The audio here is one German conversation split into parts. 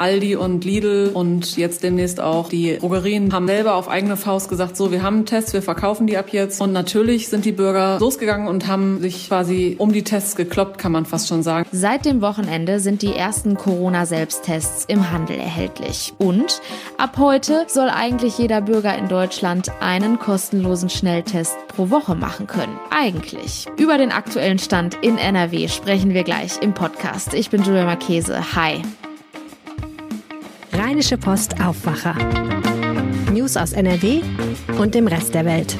Aldi und Lidl und jetzt demnächst auch die Drogerien haben selber auf eigene Faust gesagt, so, wir haben Tests, wir verkaufen die ab jetzt. Und natürlich sind die Bürger losgegangen und haben sich quasi um die Tests gekloppt, kann man fast schon sagen. Seit dem Wochenende sind die ersten Corona-Selbsttests im Handel erhältlich. Und ab heute soll eigentlich jeder Bürger in Deutschland einen kostenlosen Schnelltest pro Woche machen können. Eigentlich. Über den aktuellen Stand in NRW sprechen wir gleich im Podcast. Ich bin Julia Marchese. Hi. Rheinische Post Aufwacher. News aus NRW und dem Rest der Welt.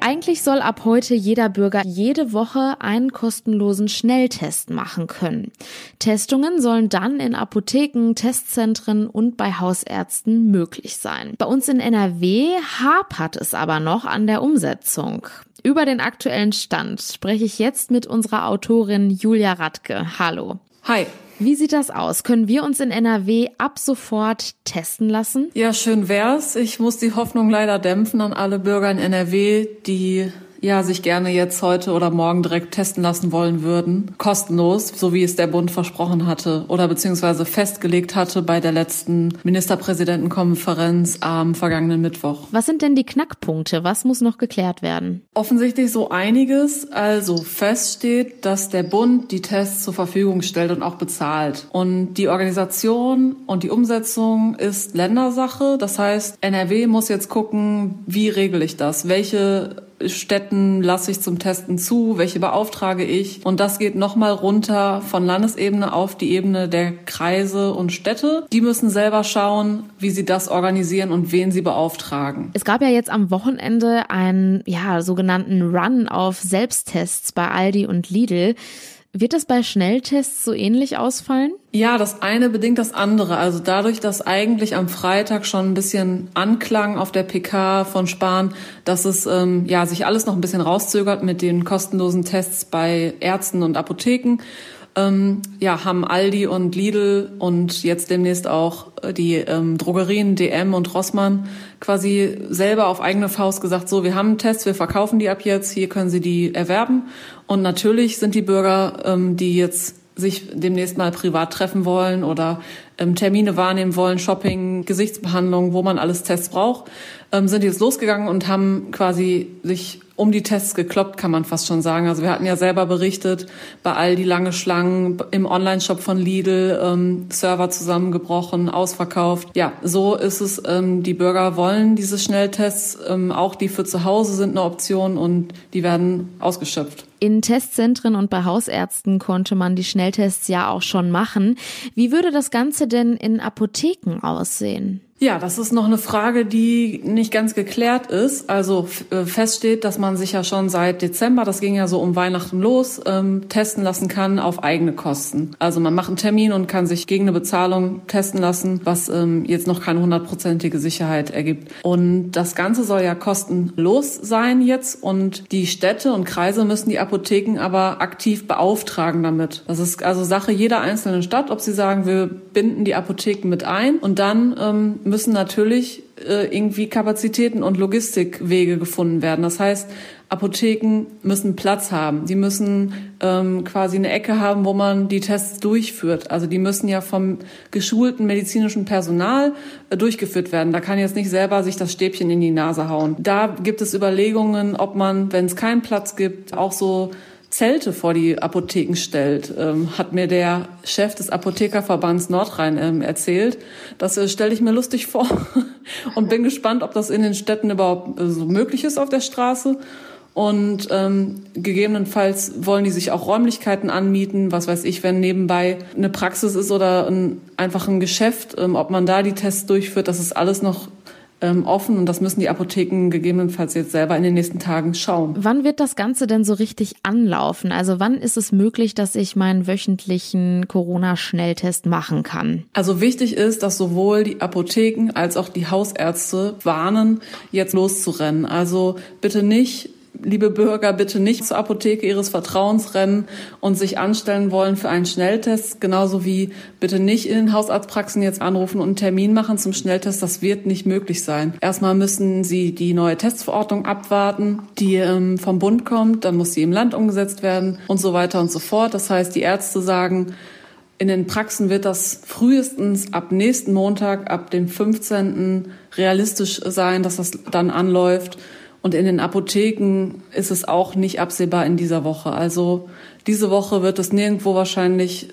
Eigentlich soll ab heute jeder Bürger jede Woche einen kostenlosen Schnelltest machen können. Testungen sollen dann in Apotheken, Testzentren und bei Hausärzten möglich sein. Bei uns in NRW hapert es aber noch an der Umsetzung. Über den aktuellen Stand spreche ich jetzt mit unserer Autorin Julia Radke. Hallo. Hi. Wie sieht das aus? Können wir uns in NRW ab sofort testen lassen? Ja, schön wär's. Ich muss die Hoffnung leider dämpfen an alle Bürger in NRW, die ja, sich gerne jetzt heute oder morgen direkt testen lassen wollen würden. Kostenlos, so wie es der Bund versprochen hatte oder beziehungsweise festgelegt hatte bei der letzten Ministerpräsidentenkonferenz am vergangenen Mittwoch. Was sind denn die Knackpunkte? Was muss noch geklärt werden? Offensichtlich so einiges. Also feststeht, dass der Bund die Tests zur Verfügung stellt und auch bezahlt. Und die Organisation und die Umsetzung ist Ländersache. Das heißt, NRW muss jetzt gucken, wie regle ich das? Welche Städten lasse ich zum Testen zu, welche beauftrage ich. Und das geht nochmal runter von Landesebene auf die Ebene der Kreise und Städte. Die müssen selber schauen, wie sie das organisieren und wen sie beauftragen. Es gab ja jetzt am Wochenende einen ja, sogenannten Run auf Selbsttests bei Aldi und Lidl. Wird das bei Schnelltests so ähnlich ausfallen? Ja, das eine bedingt das andere. Also dadurch, dass eigentlich am Freitag schon ein bisschen anklang auf der PK von Spahn, dass es ähm, ja sich alles noch ein bisschen rauszögert mit den kostenlosen Tests bei Ärzten und Apotheken ähm, ja, haben Aldi und Lidl und jetzt demnächst auch äh, die ähm, Drogerien DM und Rossmann quasi selber auf eigene Faust gesagt, so, wir haben einen Test, wir verkaufen die ab jetzt, hier können Sie die erwerben. Und natürlich sind die Bürger, ähm, die jetzt sich demnächst mal privat treffen wollen oder ähm, Termine wahrnehmen wollen, Shopping, Gesichtsbehandlung, wo man alles Tests braucht, ähm, sind jetzt losgegangen und haben quasi sich um die Tests gekloppt, kann man fast schon sagen. Also wir hatten ja selber berichtet, bei all die lange Schlangen im Online-Shop von Lidl, ähm, Server zusammengebrochen, ausverkauft. Ja, so ist es. Ähm, die Bürger wollen diese Schnelltests, ähm, auch die für zu Hause sind eine Option und die werden ausgeschöpft. In Testzentren und bei Hausärzten konnte man die Schnelltests ja auch schon machen. Wie würde das Ganze denn in Apotheken aussehen? Ja, das ist noch eine Frage, die nicht ganz geklärt ist. Also äh, feststeht, dass man sich ja schon seit Dezember, das ging ja so um Weihnachten los, ähm, testen lassen kann auf eigene Kosten. Also man macht einen Termin und kann sich gegen eine Bezahlung testen lassen, was ähm, jetzt noch keine hundertprozentige Sicherheit ergibt. Und das Ganze soll ja kostenlos sein jetzt und die Städte und Kreise müssen die Apotheken aber aktiv beauftragen damit. Das ist also Sache jeder einzelnen Stadt, ob sie sagen, wir binden die Apotheken mit ein und dann ähm, müssen natürlich äh, irgendwie Kapazitäten und Logistikwege gefunden werden. Das heißt, Apotheken müssen Platz haben. Die müssen ähm, quasi eine Ecke haben, wo man die Tests durchführt. Also die müssen ja vom geschulten medizinischen Personal äh, durchgeführt werden. Da kann jetzt nicht selber sich das Stäbchen in die Nase hauen. Da gibt es Überlegungen, ob man, wenn es keinen Platz gibt, auch so Zelte vor die Apotheken stellt, ähm, hat mir der Chef des Apothekerverbands Nordrhein ähm, erzählt. Das äh, stelle ich mir lustig vor und bin gespannt, ob das in den Städten überhaupt äh, so möglich ist auf der Straße. Und ähm, gegebenenfalls wollen die sich auch Räumlichkeiten anmieten, was weiß ich, wenn nebenbei eine Praxis ist oder ein, einfach ein Geschäft, ähm, ob man da die Tests durchführt, das ist alles noch ähm, offen und das müssen die Apotheken gegebenenfalls jetzt selber in den nächsten Tagen schauen. Wann wird das Ganze denn so richtig anlaufen? Also wann ist es möglich, dass ich meinen wöchentlichen Corona-Schnelltest machen kann? Also wichtig ist, dass sowohl die Apotheken als auch die Hausärzte warnen, jetzt loszurennen. Also bitte nicht liebe Bürger, bitte nicht zur Apotheke Ihres Vertrauens rennen und sich anstellen wollen für einen Schnelltest. Genauso wie bitte nicht in den Hausarztpraxen jetzt anrufen und einen Termin machen zum Schnelltest. Das wird nicht möglich sein. Erstmal müssen Sie die neue Testverordnung abwarten, die ähm, vom Bund kommt. Dann muss sie im Land umgesetzt werden und so weiter und so fort. Das heißt, die Ärzte sagen, In den Praxen wird das frühestens ab nächsten Montag, ab dem 15. realistisch sein, dass das dann anläuft. Und in den Apotheken ist es auch nicht absehbar in dieser Woche. Also diese Woche wird es nirgendwo wahrscheinlich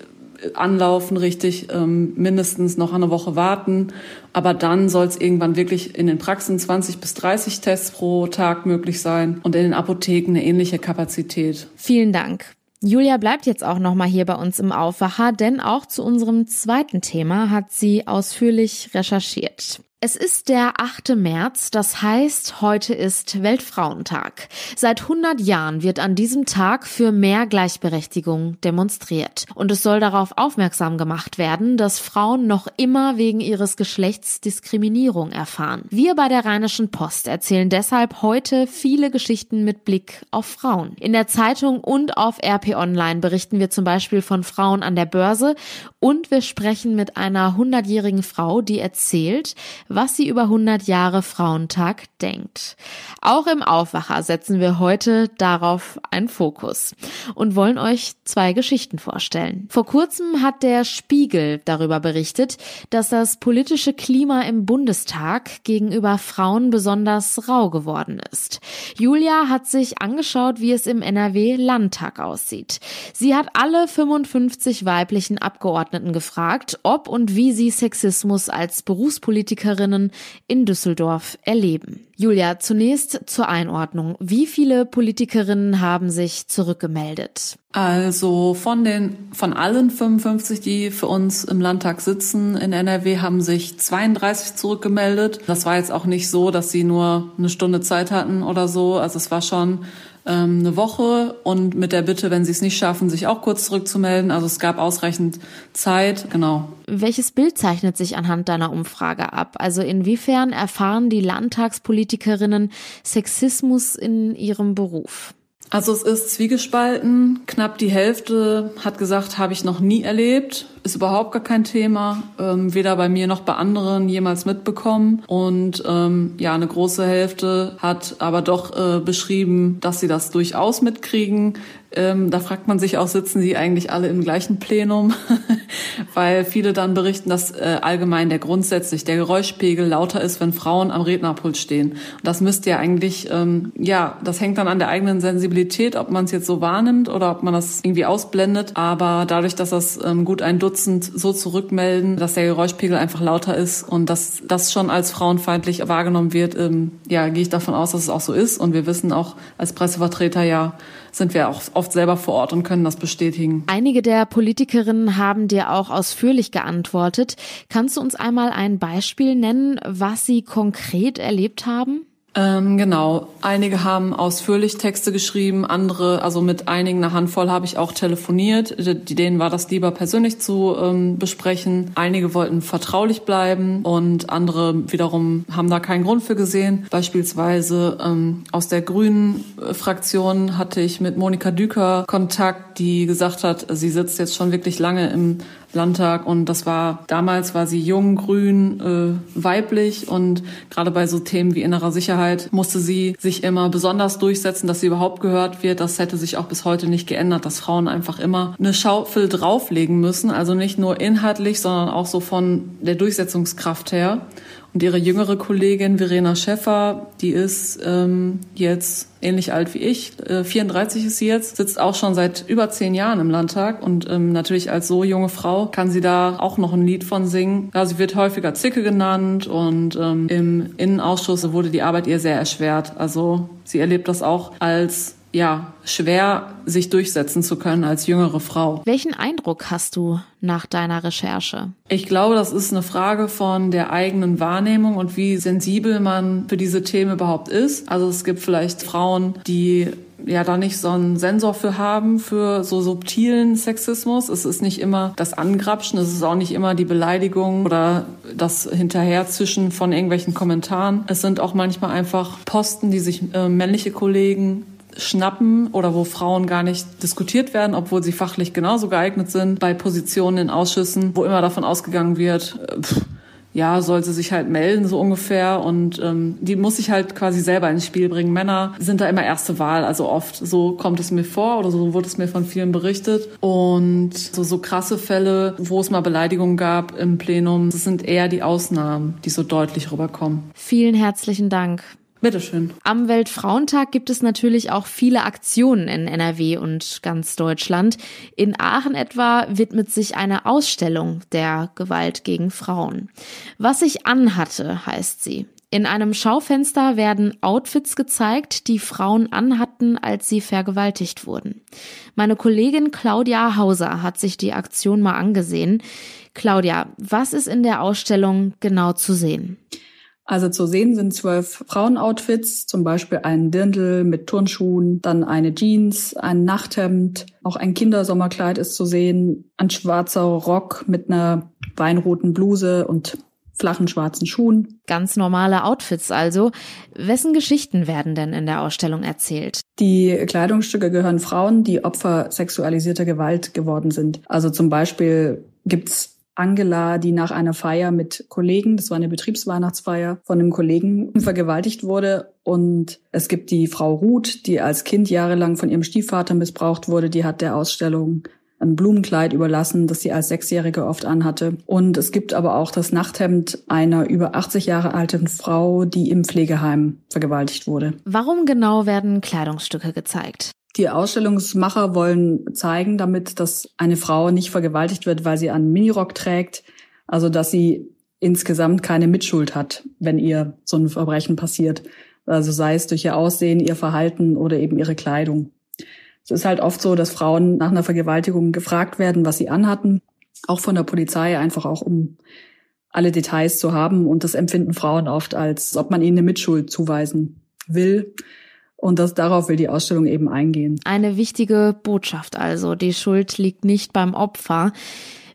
anlaufen, richtig ähm, mindestens noch eine Woche warten. Aber dann soll es irgendwann wirklich in den Praxen 20 bis 30 Tests pro Tag möglich sein und in den Apotheken eine ähnliche Kapazität. Vielen Dank. Julia bleibt jetzt auch noch mal hier bei uns im Aufwacher, denn auch zu unserem zweiten Thema hat sie ausführlich recherchiert. Es ist der 8. März, das heißt, heute ist Weltfrauentag. Seit 100 Jahren wird an diesem Tag für mehr Gleichberechtigung demonstriert. Und es soll darauf aufmerksam gemacht werden, dass Frauen noch immer wegen ihres Geschlechts Diskriminierung erfahren. Wir bei der Rheinischen Post erzählen deshalb heute viele Geschichten mit Blick auf Frauen. In der Zeitung und auf RP Online berichten wir zum Beispiel von Frauen an der Börse und wir sprechen mit einer 100-jährigen Frau, die erzählt, was sie über 100 Jahre Frauentag denkt. Auch im Aufwacher setzen wir heute darauf einen Fokus und wollen euch zwei Geschichten vorstellen. Vor kurzem hat der Spiegel darüber berichtet, dass das politische Klima im Bundestag gegenüber Frauen besonders rau geworden ist. Julia hat sich angeschaut, wie es im NRW Landtag aussieht. Sie hat alle 55 weiblichen Abgeordneten gefragt, ob und wie sie Sexismus als Berufspolitikerin Politikerinnen in Düsseldorf erleben. Julia, zunächst zur Einordnung. Wie viele Politikerinnen haben sich zurückgemeldet? Also von den, von allen 55, die für uns im Landtag sitzen in NRW, haben sich 32 zurückgemeldet. Das war jetzt auch nicht so, dass sie nur eine Stunde Zeit hatten oder so. Also es war schon ähm, eine Woche und mit der Bitte, wenn sie es nicht schaffen, sich auch kurz zurückzumelden. Also es gab ausreichend Zeit, genau. Welches Bild zeichnet sich anhand deiner Umfrage ab? Also inwiefern erfahren die Landtagspolitikerinnen Sexismus in ihrem Beruf? Also es ist zwiegespalten. Knapp die Hälfte hat gesagt, habe ich noch nie erlebt. Ist überhaupt gar kein Thema. Ähm, weder bei mir noch bei anderen jemals mitbekommen. Und ähm, ja, eine große Hälfte hat aber doch äh, beschrieben, dass sie das durchaus mitkriegen. Ähm, da fragt man sich auch, sitzen sie eigentlich alle im gleichen Plenum? Weil viele dann berichten, dass äh, allgemein der grundsätzlich der Geräuschpegel lauter ist, wenn Frauen am Rednerpult stehen. Und das müsste ja eigentlich, ähm, ja, das hängt dann an der eigenen Sensibilität, ob man es jetzt so wahrnimmt oder ob man das irgendwie ausblendet. Aber dadurch, dass das ähm, gut ein Dutzend so zurückmelden, dass der Geräuschpegel einfach lauter ist und dass das schon als frauenfeindlich wahrgenommen wird, ähm, ja, gehe ich davon aus, dass es auch so ist. Und wir wissen auch als Pressevertreter ja, sind wir auch oft selber vor Ort und können das bestätigen. Einige der Politikerinnen haben dir auch ausführlich geantwortet. Kannst du uns einmal ein Beispiel nennen, was sie konkret erlebt haben? Ähm, genau. Einige haben ausführlich Texte geschrieben, andere, also mit einigen, eine Handvoll habe ich auch telefoniert. Denen war das lieber persönlich zu ähm, besprechen. Einige wollten vertraulich bleiben und andere wiederum haben da keinen Grund für gesehen. Beispielsweise ähm, aus der Grünen Fraktion hatte ich mit Monika Düker Kontakt, die gesagt hat, sie sitzt jetzt schon wirklich lange im Landtag und das war damals war sie jung, grün, äh, weiblich und gerade bei so Themen wie innerer Sicherheit musste sie sich immer besonders durchsetzen, dass sie überhaupt gehört wird. Das hätte sich auch bis heute nicht geändert, dass Frauen einfach immer eine Schaufel drauflegen müssen, also nicht nur inhaltlich, sondern auch so von der Durchsetzungskraft her. Und ihre jüngere Kollegin Verena Schäffer, die ist ähm, jetzt ähnlich alt wie ich, äh, 34 ist sie jetzt, sitzt auch schon seit über zehn Jahren im Landtag und ähm, natürlich als so junge Frau kann sie da auch noch ein Lied von singen. Ja, sie wird häufiger Zicke genannt und ähm, im Innenausschuss wurde die Arbeit ihr sehr erschwert. Also sie erlebt das auch als ja, schwer, sich durchsetzen zu können als jüngere Frau. Welchen Eindruck hast du nach deiner Recherche? Ich glaube, das ist eine Frage von der eigenen Wahrnehmung und wie sensibel man für diese Themen überhaupt ist. Also es gibt vielleicht Frauen, die ja da nicht so einen Sensor für haben, für so subtilen Sexismus. Es ist nicht immer das Angrapschen, es ist auch nicht immer die Beleidigung oder das Hinterherzischen von irgendwelchen Kommentaren. Es sind auch manchmal einfach Posten, die sich äh, männliche Kollegen schnappen oder wo Frauen gar nicht diskutiert werden, obwohl sie fachlich genauso geeignet sind, bei Positionen in Ausschüssen, wo immer davon ausgegangen wird, äh, pff, ja, soll sie sich halt melden, so ungefähr. Und ähm, die muss sich halt quasi selber ins Spiel bringen. Männer sind da immer erste Wahl, also oft. So kommt es mir vor oder so wurde es mir von vielen berichtet. Und so, so krasse Fälle, wo es mal Beleidigungen gab im Plenum, das sind eher die Ausnahmen, die so deutlich rüberkommen. Vielen herzlichen Dank. Bitteschön. Am Weltfrauentag gibt es natürlich auch viele Aktionen in NRW und ganz Deutschland. In Aachen etwa widmet sich eine Ausstellung der Gewalt gegen Frauen. Was ich anhatte, heißt sie. In einem Schaufenster werden Outfits gezeigt, die Frauen anhatten, als sie vergewaltigt wurden. Meine Kollegin Claudia Hauser hat sich die Aktion mal angesehen. Claudia, was ist in der Ausstellung genau zu sehen? Also zu sehen sind zwölf Frauenoutfits, zum Beispiel ein Dirndl mit Turnschuhen, dann eine Jeans, ein Nachthemd, auch ein Kindersommerkleid ist zu sehen, ein schwarzer Rock mit einer weinroten Bluse und flachen schwarzen Schuhen. Ganz normale Outfits also. Wessen Geschichten werden denn in der Ausstellung erzählt? Die Kleidungsstücke gehören Frauen, die Opfer sexualisierter Gewalt geworden sind. Also zum Beispiel gibt's Angela, die nach einer Feier mit Kollegen, das war eine Betriebsweihnachtsfeier, von einem Kollegen vergewaltigt wurde. Und es gibt die Frau Ruth, die als Kind jahrelang von ihrem Stiefvater missbraucht wurde. Die hat der Ausstellung ein Blumenkleid überlassen, das sie als Sechsjährige oft anhatte. Und es gibt aber auch das Nachthemd einer über 80 Jahre alten Frau, die im Pflegeheim vergewaltigt wurde. Warum genau werden Kleidungsstücke gezeigt? Die Ausstellungsmacher wollen zeigen damit, dass eine Frau nicht vergewaltigt wird, weil sie einen Minirock trägt, also dass sie insgesamt keine Mitschuld hat, wenn ihr so ein Verbrechen passiert. Also sei es durch ihr Aussehen, ihr Verhalten oder eben ihre Kleidung. Es ist halt oft so, dass Frauen nach einer Vergewaltigung gefragt werden, was sie anhatten, auch von der Polizei, einfach auch um alle Details zu haben. Und das empfinden Frauen oft als, ob man ihnen eine Mitschuld zuweisen will. Und das, darauf will die Ausstellung eben eingehen. Eine wichtige Botschaft also. Die Schuld liegt nicht beim Opfer.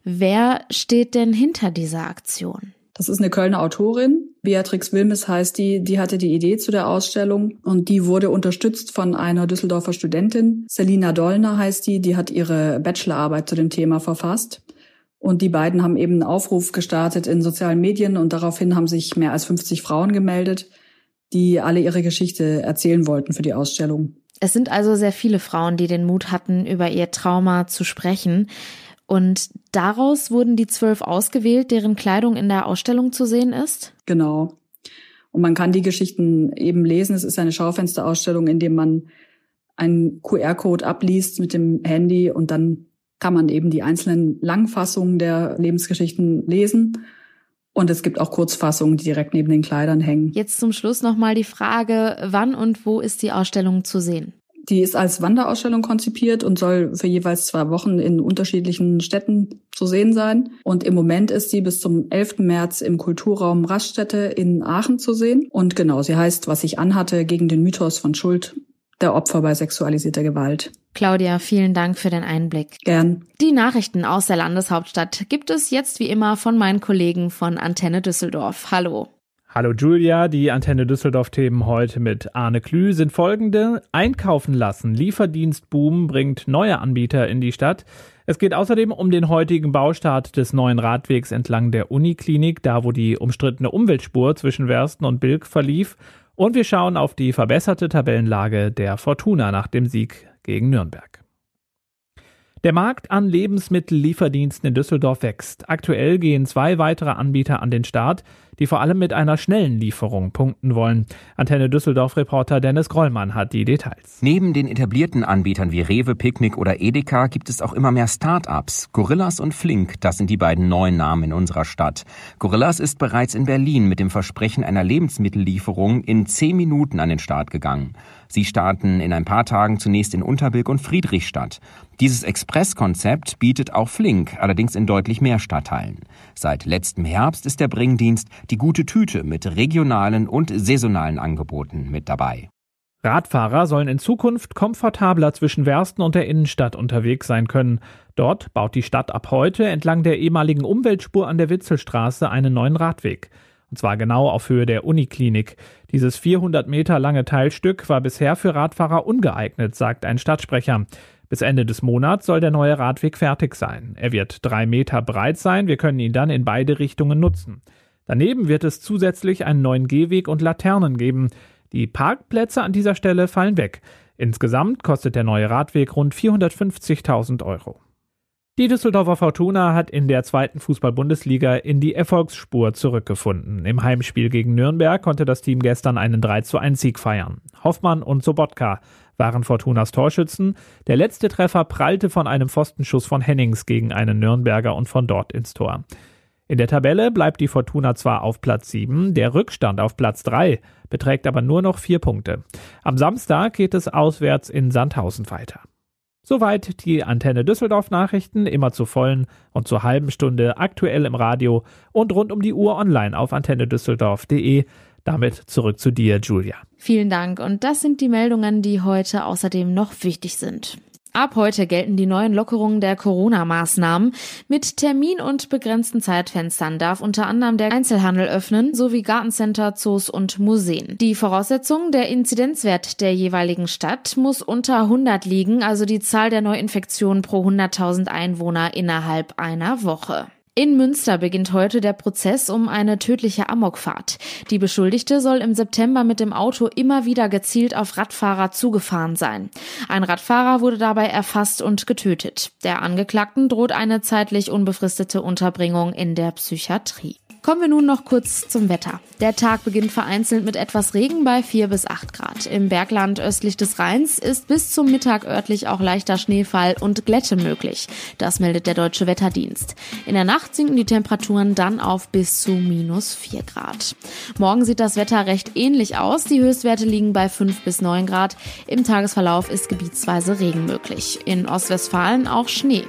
Wer steht denn hinter dieser Aktion? Das ist eine Kölner Autorin. Beatrix Wilmes heißt die. Die hatte die Idee zu der Ausstellung und die wurde unterstützt von einer Düsseldorfer Studentin. Selina Dollner heißt die. Die hat ihre Bachelorarbeit zu dem Thema verfasst. Und die beiden haben eben einen Aufruf gestartet in sozialen Medien und daraufhin haben sich mehr als 50 Frauen gemeldet die alle ihre Geschichte erzählen wollten für die Ausstellung. Es sind also sehr viele Frauen, die den Mut hatten, über ihr Trauma zu sprechen. Und daraus wurden die zwölf ausgewählt, deren Kleidung in der Ausstellung zu sehen ist? Genau. Und man kann die Geschichten eben lesen. Es ist eine Schaufensterausstellung, in dem man einen QR-Code abliest mit dem Handy und dann kann man eben die einzelnen Langfassungen der Lebensgeschichten lesen. Und es gibt auch Kurzfassungen, die direkt neben den Kleidern hängen. Jetzt zum Schluss nochmal die Frage, wann und wo ist die Ausstellung zu sehen? Die ist als Wanderausstellung konzipiert und soll für jeweils zwei Wochen in unterschiedlichen Städten zu sehen sein. Und im Moment ist sie bis zum 11. März im Kulturraum Raststätte in Aachen zu sehen. Und genau, sie heißt, was ich anhatte, gegen den Mythos von Schuld der Opfer bei sexualisierter Gewalt. Claudia, vielen Dank für den Einblick. Gern. Die Nachrichten aus der Landeshauptstadt gibt es jetzt wie immer von meinen Kollegen von Antenne Düsseldorf. Hallo. Hallo Julia, die Antenne Düsseldorf-Themen heute mit Arne Klü sind folgende. Einkaufen lassen. Lieferdienstboom bringt neue Anbieter in die Stadt. Es geht außerdem um den heutigen Baustart des neuen Radwegs entlang der Uniklinik, da wo die umstrittene Umweltspur zwischen Wersten und Bilk verlief. Und wir schauen auf die verbesserte Tabellenlage der Fortuna nach dem Sieg gegen Nürnberg. Der Markt an Lebensmittellieferdiensten in Düsseldorf wächst. Aktuell gehen zwei weitere Anbieter an den Start, die vor allem mit einer schnellen Lieferung punkten wollen. Antenne Düsseldorf-Reporter Dennis Grollmann hat die Details. Neben den etablierten Anbietern wie Rewe, Picknick oder Edeka gibt es auch immer mehr Start-ups. Gorillas und Flink, das sind die beiden neuen Namen in unserer Stadt. Gorillas ist bereits in Berlin mit dem Versprechen einer Lebensmittellieferung in zehn Minuten an den Start gegangen. Sie starten in ein paar Tagen zunächst in Unterbilk und Friedrichstadt. Dieses Expresskonzept bietet auch Flink, allerdings in deutlich mehr Stadtteilen. Seit letztem Herbst ist der Bringdienst die gute Tüte mit regionalen und saisonalen Angeboten mit dabei. Radfahrer sollen in Zukunft komfortabler zwischen Wersten und der Innenstadt unterwegs sein können. Dort baut die Stadt ab heute entlang der ehemaligen Umweltspur an der Witzelstraße einen neuen Radweg. Und zwar genau auf Höhe der Uniklinik. Dieses 400 Meter lange Teilstück war bisher für Radfahrer ungeeignet, sagt ein Stadtsprecher. Bis Ende des Monats soll der neue Radweg fertig sein. Er wird drei Meter breit sein. Wir können ihn dann in beide Richtungen nutzen. Daneben wird es zusätzlich einen neuen Gehweg und Laternen geben. Die Parkplätze an dieser Stelle fallen weg. Insgesamt kostet der neue Radweg rund 450.000 Euro. Die Düsseldorfer Fortuna hat in der zweiten Fußball-Bundesliga in die Erfolgsspur zurückgefunden. Im Heimspiel gegen Nürnberg konnte das Team gestern einen 3 zu 1 Sieg feiern. Hoffmann und Sobotka waren Fortunas Torschützen. Der letzte Treffer prallte von einem Pfostenschuss von Hennings gegen einen Nürnberger und von dort ins Tor. In der Tabelle bleibt die Fortuna zwar auf Platz 7, der Rückstand auf Platz 3 beträgt aber nur noch vier Punkte. Am Samstag geht es auswärts in Sandhausen weiter. Soweit die Antenne Düsseldorf Nachrichten, immer zur vollen und zur halben Stunde aktuell im Radio und rund um die Uhr online auf antennedüsseldorf.de. Damit zurück zu dir, Julia. Vielen Dank. Und das sind die Meldungen, die heute außerdem noch wichtig sind. Ab heute gelten die neuen Lockerungen der Corona-Maßnahmen. Mit Termin und begrenzten Zeitfenstern darf unter anderem der Einzelhandel öffnen, sowie Gartencenter, Zoos und Museen. Die Voraussetzung, der Inzidenzwert der jeweiligen Stadt muss unter 100 liegen, also die Zahl der Neuinfektionen pro 100.000 Einwohner innerhalb einer Woche. In Münster beginnt heute der Prozess um eine tödliche Amokfahrt. Die Beschuldigte soll im September mit dem Auto immer wieder gezielt auf Radfahrer zugefahren sein. Ein Radfahrer wurde dabei erfasst und getötet. Der Angeklagten droht eine zeitlich unbefristete Unterbringung in der Psychiatrie. Kommen wir nun noch kurz zum Wetter. Der Tag beginnt vereinzelt mit etwas Regen bei 4 bis 8 Grad. Im Bergland östlich des Rheins ist bis zum Mittag örtlich auch leichter Schneefall und Glätte möglich. Das meldet der Deutsche Wetterdienst. In der Nacht sinken die Temperaturen dann auf bis zu minus 4 Grad. Morgen sieht das Wetter recht ähnlich aus. Die Höchstwerte liegen bei 5 bis 9 Grad. Im Tagesverlauf ist gebietsweise Regen möglich. In Ostwestfalen auch Schnee.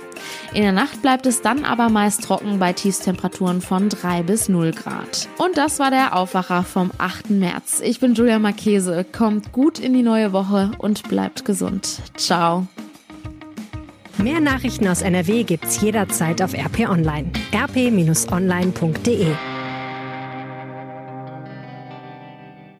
In der Nacht bleibt es dann aber meist trocken bei Tiefstemperaturen von 3 bis 0 Grad. Und das war der Aufwacher vom 8. März. Ich bin Julia Marchese. Kommt gut in die neue Woche und bleibt gesund. Ciao. Mehr Nachrichten aus NRW gibt's jederzeit auf RP Online. rp-online.de